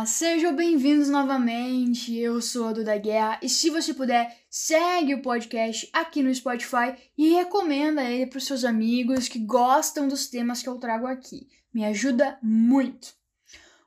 Olá, sejam bem-vindos novamente. Eu sou a Duda Guerra e se você puder, segue o podcast aqui no Spotify e recomenda ele para os seus amigos que gostam dos temas que eu trago aqui. Me ajuda muito.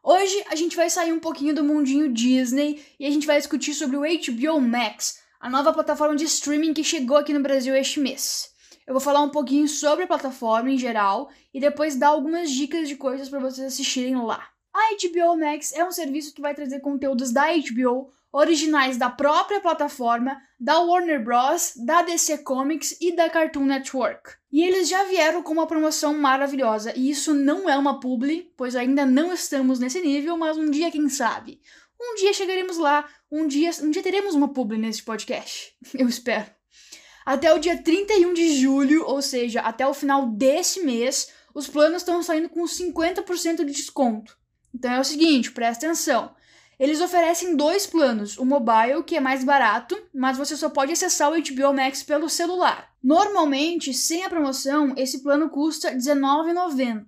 Hoje a gente vai sair um pouquinho do mundinho Disney e a gente vai discutir sobre o HBO Max, a nova plataforma de streaming que chegou aqui no Brasil este mês. Eu vou falar um pouquinho sobre a plataforma em geral e depois dar algumas dicas de coisas para vocês assistirem lá. A HBO Max é um serviço que vai trazer conteúdos da HBO, originais da própria plataforma, da Warner Bros., da DC Comics e da Cartoon Network. E eles já vieram com uma promoção maravilhosa, e isso não é uma publi, pois ainda não estamos nesse nível, mas um dia quem sabe. Um dia chegaremos lá, um dia, um dia teremos uma publi nesse podcast. Eu espero. Até o dia 31 de julho, ou seja, até o final desse mês, os planos estão saindo com 50% de desconto. Então é o seguinte, presta atenção. Eles oferecem dois planos, o mobile, que é mais barato, mas você só pode acessar o HBO Max pelo celular. Normalmente, sem a promoção, esse plano custa R$19,90.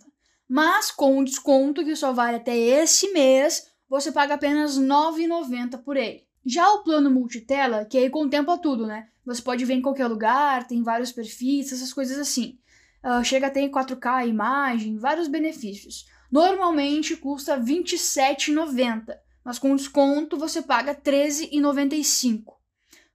Mas com o desconto, que só vale até esse mês, você paga apenas R$9,90 por ele. Já o plano multitela, que aí contempla tudo, né? Você pode ver em qualquer lugar, tem vários perfis, essas coisas assim. Uh, chega a ter 4K a imagem, vários benefícios. Normalmente custa R$ 27,90, mas com desconto você paga R$ 13,95.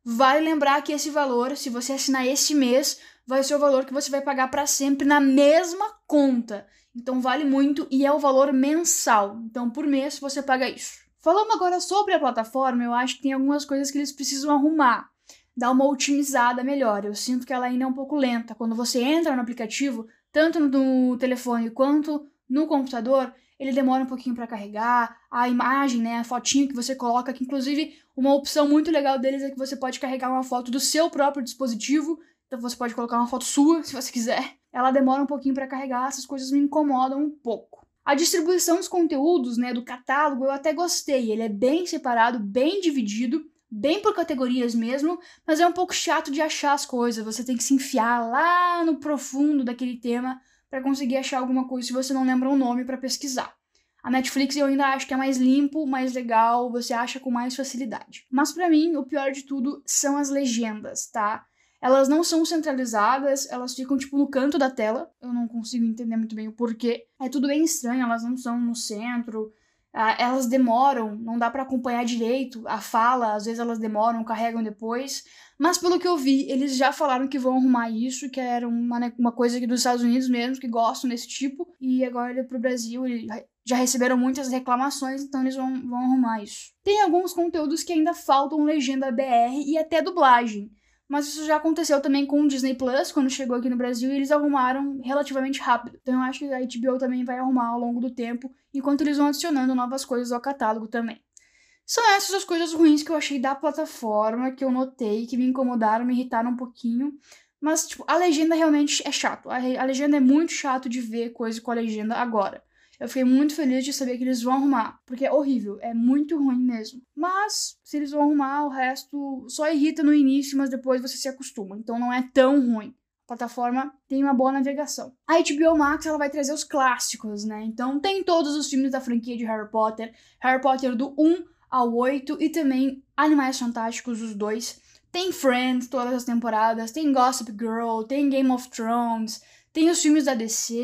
Vale lembrar que esse valor, se você assinar este mês, vai ser o valor que você vai pagar para sempre na mesma conta. Então vale muito e é o valor mensal. Então por mês você paga isso. Falando agora sobre a plataforma, eu acho que tem algumas coisas que eles precisam arrumar, dar uma otimizada melhor. Eu sinto que ela ainda é um pouco lenta. Quando você entra no aplicativo, tanto no telefone quanto no computador, ele demora um pouquinho para carregar, a imagem, né, a fotinho que você coloca, que inclusive uma opção muito legal deles é que você pode carregar uma foto do seu próprio dispositivo, então você pode colocar uma foto sua, se você quiser. Ela demora um pouquinho para carregar, essas coisas me incomodam um pouco. A distribuição dos conteúdos, né, do catálogo, eu até gostei. Ele é bem separado, bem dividido, bem por categorias mesmo, mas é um pouco chato de achar as coisas. Você tem que se enfiar lá no profundo daquele tema para conseguir achar alguma coisa se você não lembra o um nome para pesquisar. A Netflix eu ainda acho que é mais limpo, mais legal, você acha com mais facilidade. Mas para mim, o pior de tudo são as legendas, tá? Elas não são centralizadas, elas ficam tipo no canto da tela. Eu não consigo entender muito bem o porquê. É tudo bem estranho, elas não são no centro. Uh, elas demoram, não dá para acompanhar direito a fala, às vezes elas demoram, carregam depois. Mas pelo que eu vi, eles já falaram que vão arrumar isso, que era uma, né, uma coisa aqui dos Estados Unidos mesmo, que gostam desse tipo. E agora ele pro Brasil, ele já receberam muitas reclamações, então eles vão, vão arrumar isso. Tem alguns conteúdos que ainda faltam legenda BR e até dublagem. Mas isso já aconteceu também com o Disney Plus, quando chegou aqui no Brasil, e eles arrumaram relativamente rápido. Então eu acho que a HBO também vai arrumar ao longo do tempo, enquanto eles vão adicionando novas coisas ao catálogo também. São essas as coisas ruins que eu achei da plataforma, que eu notei, que me incomodaram, me irritaram um pouquinho. Mas, tipo, a legenda realmente é chato. A, a legenda é muito chato de ver coisa com a legenda agora. Eu fiquei muito feliz de saber que eles vão arrumar, porque é horrível, é muito ruim mesmo. Mas, se eles vão arrumar, o resto só irrita no início, mas depois você se acostuma, então não é tão ruim. A plataforma tem uma boa navegação. A HBO Max ela vai trazer os clássicos, né? Então tem todos os filmes da franquia de Harry Potter, Harry Potter do 1 ao 8 e também Animais Fantásticos, os dois. Tem Friends, todas as temporadas, tem Gossip Girl, tem Game of Thrones, tem os filmes da DC,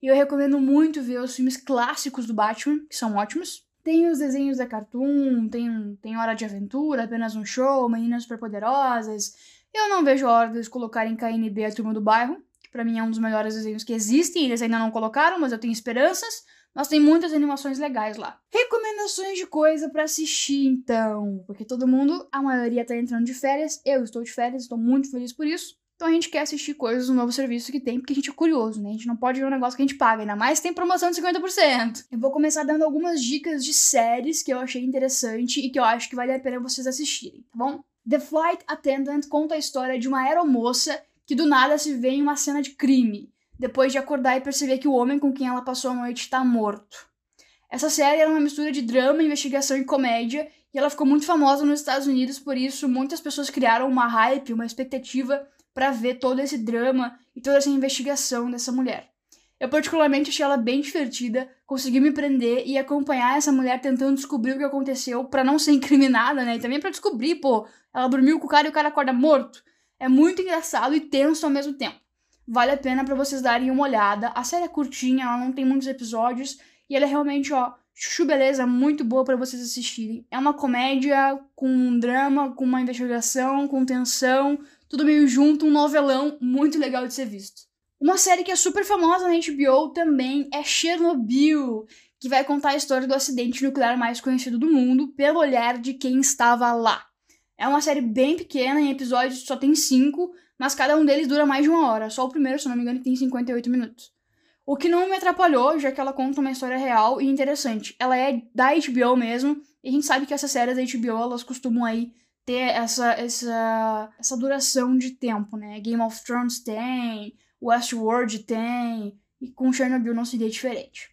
e eu recomendo muito ver os filmes clássicos do Batman, que são ótimos. Tem os desenhos da Cartoon, tem, tem Hora de Aventura, Apenas um Show, Meninas Superpoderosas. Eu não vejo a hora deles colocarem KNB a Turma do Bairro, que pra mim é um dos melhores desenhos que existem, eles ainda não colocaram, mas eu tenho esperanças. Mas tem muitas animações legais lá. Recomendações de coisa para assistir, então. Porque todo mundo, a maioria tá entrando de férias. Eu estou de férias, estou muito feliz por isso. Então a gente quer assistir coisas do novo serviço que tem, porque a gente é curioso, né? A gente não pode ver um negócio que a gente paga, ainda mais tem promoção de 50%. Eu vou começar dando algumas dicas de séries que eu achei interessante e que eu acho que vale a pena vocês assistirem, tá bom? The Flight Attendant conta a história de uma aeromoça que do nada se vê em uma cena de crime, depois de acordar e perceber que o homem com quem ela passou a noite está morto. Essa série era uma mistura de drama, investigação e comédia, e ela ficou muito famosa nos Estados Unidos, por isso muitas pessoas criaram uma hype, uma expectativa para ver todo esse drama e toda essa investigação dessa mulher. Eu particularmente achei ela bem divertida, consegui me prender e acompanhar essa mulher tentando descobrir o que aconteceu para não ser incriminada, né? E também para descobrir, pô, ela dormiu com o cara e o cara acorda morto. É muito engraçado e tenso ao mesmo tempo. Vale a pena para vocês darem uma olhada. A série é curtinha, ela não tem muitos episódios e ela é realmente, ó, chuchu beleza, muito boa para vocês assistirem. É uma comédia com um drama, com uma investigação, com tensão, tudo meio junto, um novelão muito legal de ser visto. Uma série que é super famosa na HBO também é Chernobyl, que vai contar a história do acidente nuclear mais conhecido do mundo pelo olhar de quem estava lá. É uma série bem pequena, em episódios só tem cinco, mas cada um deles dura mais de uma hora. Só o primeiro, se não me engano, tem 58 minutos. O que não me atrapalhou, já que ela conta uma história real e interessante. Ela é da HBO mesmo, e a gente sabe que essas séries da HBO, elas costumam aí ter essa, essa, essa duração de tempo, né? Game of Thrones tem, Westworld tem, e com Chernobyl não seria diferente.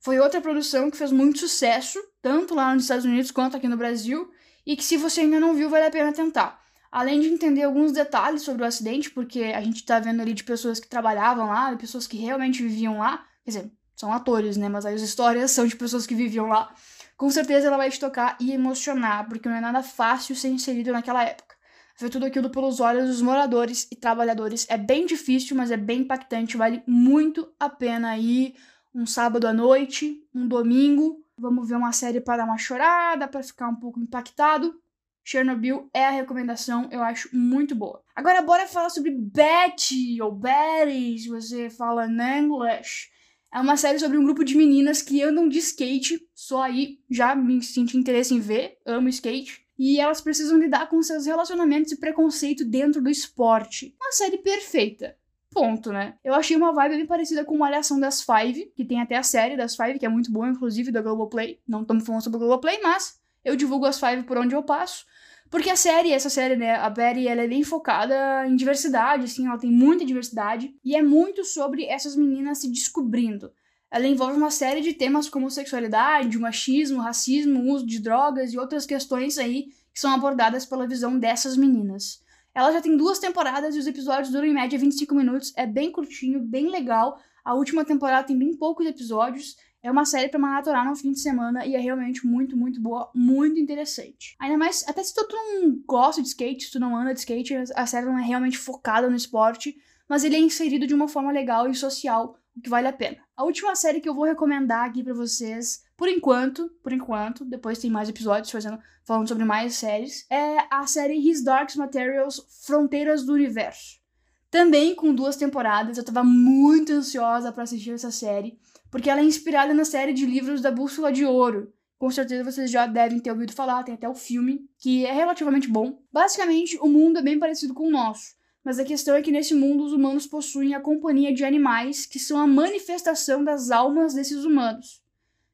Foi outra produção que fez muito sucesso, tanto lá nos Estados Unidos quanto aqui no Brasil, e que se você ainda não viu, vale a pena tentar. Além de entender alguns detalhes sobre o acidente, porque a gente tá vendo ali de pessoas que trabalhavam lá, de pessoas que realmente viviam lá, quer dizer, são atores, né? Mas aí as histórias são de pessoas que viviam lá. Com certeza ela vai te tocar e emocionar, porque não é nada fácil ser inserido naquela época ver tudo aquilo pelos olhos dos moradores e trabalhadores. É bem difícil, mas é bem impactante. Vale muito a pena ir um sábado à noite, um domingo. Vamos ver uma série para dar uma chorada, para ficar um pouco impactado. Chernobyl é a recomendação, eu acho muito boa. Agora bora falar sobre Betty, ou Betty, se você fala em inglês. É uma série sobre um grupo de meninas que andam de skate. Só aí já me senti interesse em ver, amo skate e elas precisam lidar com seus relacionamentos e preconceito dentro do esporte. Uma série perfeita. Ponto, né? Eu achei uma vibe bem parecida com Malhação das Five, que tem até a série das Five, que é muito boa, inclusive, da Globoplay. Não estamos falando sobre Globoplay, mas eu divulgo as Five por onde eu passo. Porque a série, essa série, né, a Betty, ela é bem focada em diversidade, assim, ela tem muita diversidade. E é muito sobre essas meninas se descobrindo. Ela envolve uma série de temas como sexualidade, machismo, racismo, uso de drogas e outras questões aí que são abordadas pela visão dessas meninas. Ela já tem duas temporadas e os episódios duram em média 25 minutos, é bem curtinho, bem legal. A última temporada tem bem poucos episódios. É uma série para maratonar no fim de semana e é realmente muito, muito boa, muito interessante. Ainda mais, até se tu não gosta de skate, se tu não anda de skate, a série não é realmente focada no esporte, mas ele é inserido de uma forma legal e social o que vale a pena. A última série que eu vou recomendar aqui para vocês, por enquanto, por enquanto, depois tem mais episódios fazendo, falando sobre mais séries, é a série His Dark Materials Fronteiras do Universo. Também com duas temporadas, eu tava muito ansiosa para assistir essa série, porque ela é inspirada na série de livros da Bússola de Ouro. Com certeza vocês já devem ter ouvido falar, tem até o filme, que é relativamente bom. Basicamente, o mundo é bem parecido com o nosso mas a questão é que nesse mundo os humanos possuem a companhia de animais que são a manifestação das almas desses humanos.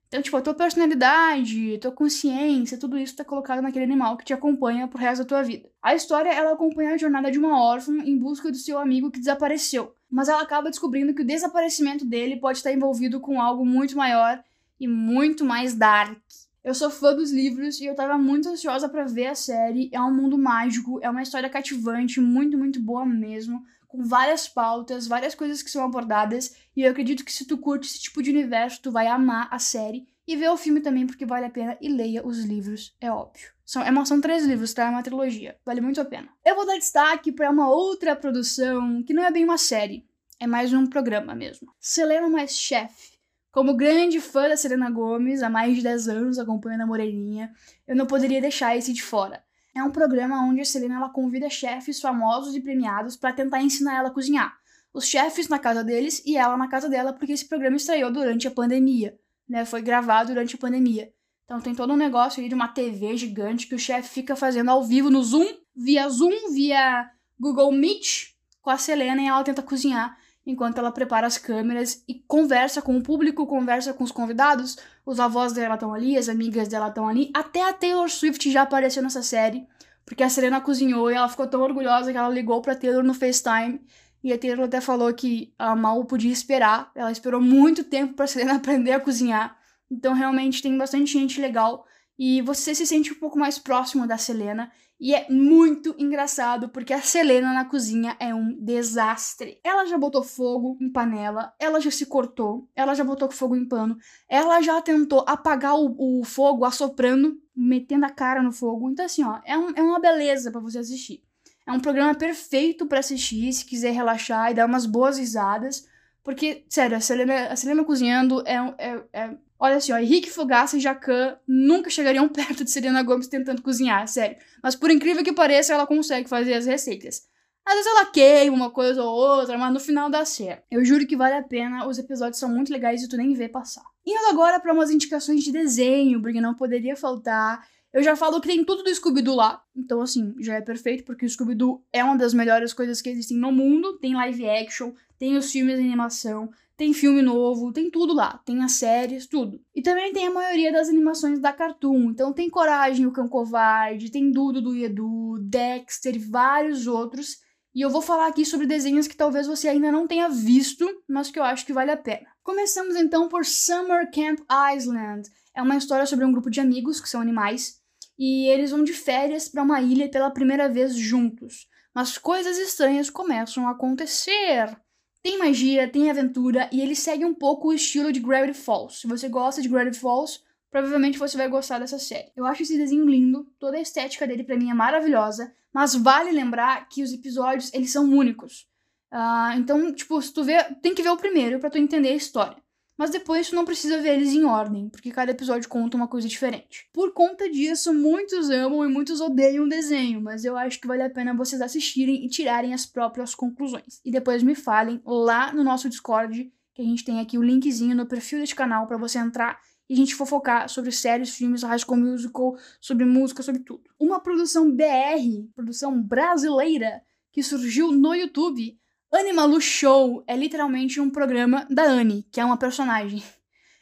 Então, tipo, a tua personalidade, a tua consciência, tudo isso está colocado naquele animal que te acompanha pro resto da tua vida. A história, ela acompanha a jornada de uma órfã em busca do seu amigo que desapareceu. Mas ela acaba descobrindo que o desaparecimento dele pode estar envolvido com algo muito maior e muito mais dark. Eu sou fã dos livros e eu tava muito ansiosa para ver a série. É um mundo mágico, é uma história cativante, muito, muito boa mesmo, com várias pautas, várias coisas que são abordadas, e eu acredito que se tu curte esse tipo de universo, tu vai amar a série e ver o filme também, porque vale a pena, e leia os livros, é óbvio. São, é são três livros, tá? É uma trilogia. Vale muito a pena. Eu vou dar destaque para uma outra produção que não é bem uma série, é mais um programa mesmo. Selena Mais Chef como grande fã da Selena Gomes, há mais de 10 anos acompanhando a Moreninha, eu não poderia deixar esse de fora. É um programa onde a Selena ela convida chefes famosos e premiados para tentar ensinar ela a cozinhar. Os chefes na casa deles e ela na casa dela, porque esse programa estreou durante a pandemia, né? Foi gravado durante a pandemia. Então tem todo um negócio aí de uma TV gigante que o chefe fica fazendo ao vivo no Zoom, via Zoom, via Google Meet, com a Selena e ela tenta cozinhar enquanto ela prepara as câmeras e conversa com o público, conversa com os convidados. Os avós dela estão ali, as amigas dela estão ali. Até a Taylor Swift já apareceu nessa série, porque a Serena cozinhou e ela ficou tão orgulhosa que ela ligou pra Taylor no FaceTime. E a Taylor até falou que a mal podia esperar. Ela esperou muito tempo pra Serena aprender a cozinhar. Então realmente tem bastante gente legal. E você se sente um pouco mais próximo da Selena. E é muito engraçado porque a Selena na cozinha é um desastre. Ela já botou fogo em panela, ela já se cortou, ela já botou fogo em pano, ela já tentou apagar o, o fogo assoprando, metendo a cara no fogo. Então, assim, ó, é, um, é uma beleza para você assistir. É um programa perfeito para assistir se quiser relaxar e dar umas boas risadas. Porque, sério, a Selena, a Selena cozinhando é, é, é Olha assim, ó, Henrique Fogaça e Jacan nunca chegariam perto de Selena Gomes tentando cozinhar, sério. Mas por incrível que pareça, ela consegue fazer as receitas. Às vezes ela queima uma coisa ou outra, mas no final dá certo. Eu juro que vale a pena, os episódios são muito legais e tu nem vê passar. Indo agora para umas indicações de desenho, porque não poderia faltar. Eu já falo que tem tudo do Scooby-Doo lá, então assim, já é perfeito, porque o Scooby-Doo é uma das melhores coisas que existem no mundo. Tem live action, tem os filmes de animação, tem filme novo, tem tudo lá. Tem as séries, tudo. E também tem a maioria das animações da Cartoon. Então tem Coragem, o Cão Covarde, tem Dudo do Edu, Dexter e vários outros. E eu vou falar aqui sobre desenhos que talvez você ainda não tenha visto, mas que eu acho que vale a pena. Começamos então por Summer Camp Island. É uma história sobre um grupo de amigos que são animais e eles vão de férias para uma ilha pela primeira vez juntos. Mas coisas estranhas começam a acontecer. Tem magia, tem aventura e ele segue um pouco o estilo de Gravity Falls. Se você gosta de Gravity Falls, provavelmente você vai gostar dessa série. Eu acho esse desenho lindo, toda a estética dele para mim é maravilhosa, mas vale lembrar que os episódios eles são únicos. Uh, então, tipo, se tu vê, tem que ver o primeiro para tu entender a história. Mas depois tu não precisa ver eles em ordem, porque cada episódio conta uma coisa diferente. Por conta disso, muitos amam e muitos odeiam o desenho, mas eu acho que vale a pena vocês assistirem e tirarem as próprias conclusões. E depois me falem lá no nosso Discord, que a gente tem aqui o linkzinho no perfil deste canal para você entrar e a gente fofocar sobre séries, filmes, high school musical, sobre música, sobre tudo. Uma produção BR, produção brasileira, que surgiu no YouTube Animalu Show é literalmente um programa da Annie, que é uma personagem.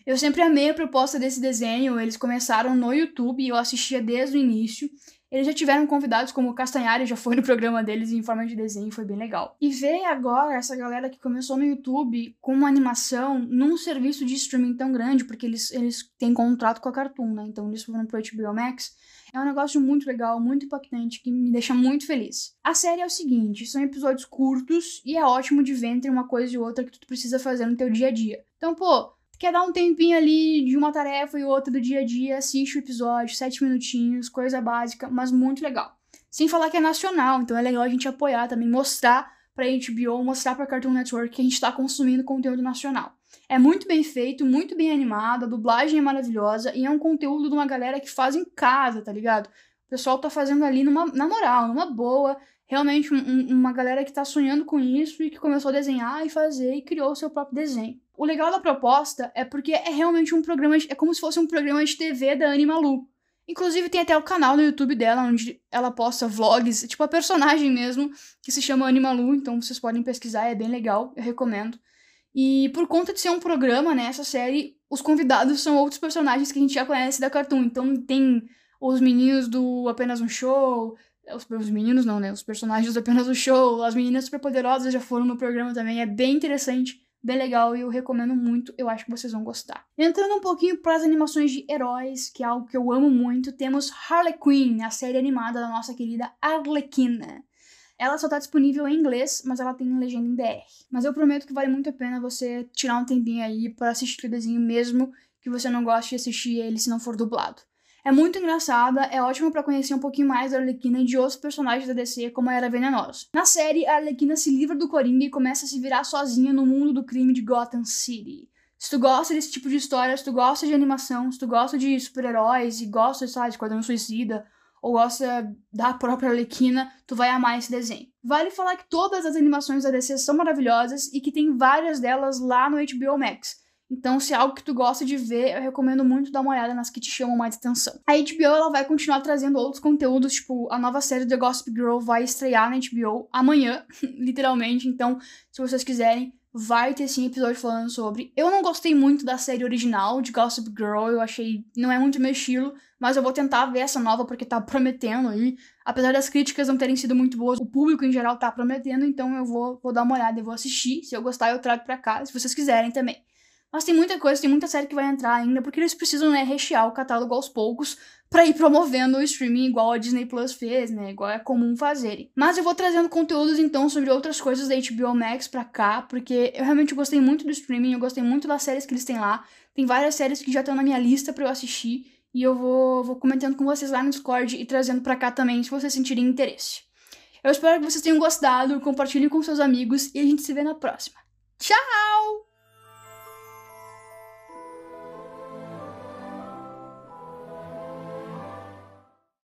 Eu sempre amei a proposta desse desenho, eles começaram no YouTube e eu assistia desde o início. Eles já tiveram convidados como o Castanhari, já foi no programa deles em forma de desenho, foi bem legal. E ver agora essa galera que começou no YouTube com uma animação num serviço de streaming tão grande, porque eles, eles têm contrato com a Cartoon, né? Então eles foram pro HBO Max. É um negócio muito legal, muito impactante, que me deixa muito feliz. A série é o seguinte, são episódios curtos e é ótimo de ver entre uma coisa e outra que tu precisa fazer no teu dia a dia. Então, pô, quer dar um tempinho ali de uma tarefa e outra do dia a dia, assiste o episódio, sete minutinhos, coisa básica, mas muito legal. Sem falar que é nacional, então é legal a gente apoiar também, mostrar pra HBO, mostrar pra Cartoon Network que a gente tá consumindo conteúdo nacional. É muito bem feito, muito bem animado, a dublagem é maravilhosa e é um conteúdo de uma galera que faz em casa, tá ligado? O pessoal tá fazendo ali numa, na moral, numa boa. Realmente, um, uma galera que tá sonhando com isso e que começou a desenhar e fazer e criou o seu próprio desenho. O legal da proposta é porque é realmente um programa, de, é como se fosse um programa de TV da Animalu. Inclusive tem até o canal no YouTube dela, onde ela posta vlogs, tipo a personagem mesmo, que se chama Animalu, então vocês podem pesquisar, é bem legal, eu recomendo. E por conta de ser um programa, né, essa série, os convidados são outros personagens que a gente já conhece da Cartoon. Então tem os meninos do Apenas um Show, os, os meninos não, né, os personagens do Apenas um Show, as meninas superpoderosas já foram no programa também, é bem interessante, bem legal e eu recomendo muito, eu acho que vocês vão gostar. Entrando um pouquinho para as animações de heróis, que é algo que eu amo muito, temos Harley Quinn, a série animada da nossa querida Arlequina. Ela só tá disponível em inglês, mas ela tem legenda em DR. Mas eu prometo que vale muito a pena você tirar um tempinho aí para assistir o desenho mesmo que você não goste de assistir ele se não for dublado. É muito engraçada, é ótimo para conhecer um pouquinho mais da Arlequina e de outros personagens da DC, como a Era Venenosa. Na série, a Arlequina se livra do Coringa e começa a se virar sozinha no mundo do crime de Gotham City. Se tu gosta desse tipo de história, se tu gosta de animação, se tu gosta de super-heróis e gosta, sabe, de Esquadrão Suicida, ou gosta da própria Arlequina, tu vai amar esse desenho. Vale falar que todas as animações da DC são maravilhosas e que tem várias delas lá no HBO Max. Então, se é algo que tu gosta de ver, eu recomendo muito dar uma olhada nas que te chamam mais atenção. A HBO ela vai continuar trazendo outros conteúdos, tipo, a nova série The Gossip Girl vai estrear na HBO amanhã, literalmente. Então, se vocês quiserem, vai ter sim episódio falando sobre. Eu não gostei muito da série original de Gossip Girl, eu achei não é muito meu estilo, mas eu vou tentar ver essa nova porque tá prometendo aí. Apesar das críticas não terem sido muito boas, o público em geral tá prometendo, então eu vou, vou dar uma olhada e vou assistir. Se eu gostar, eu trago pra cá, se vocês quiserem também. Mas tem muita coisa, tem muita série que vai entrar ainda, porque eles precisam, né, rechear o catálogo aos poucos para ir promovendo o streaming igual a Disney Plus fez, né? Igual é comum fazerem. Mas eu vou trazendo conteúdos então sobre outras coisas da HBO Max pra cá, porque eu realmente gostei muito do streaming, eu gostei muito das séries que eles têm lá. Tem várias séries que já estão na minha lista para eu assistir e eu vou, vou comentando com vocês lá no Discord e trazendo pra cá também, se vocês sentirem interesse. Eu espero que vocês tenham gostado, compartilhem com seus amigos e a gente se vê na próxima. Tchau!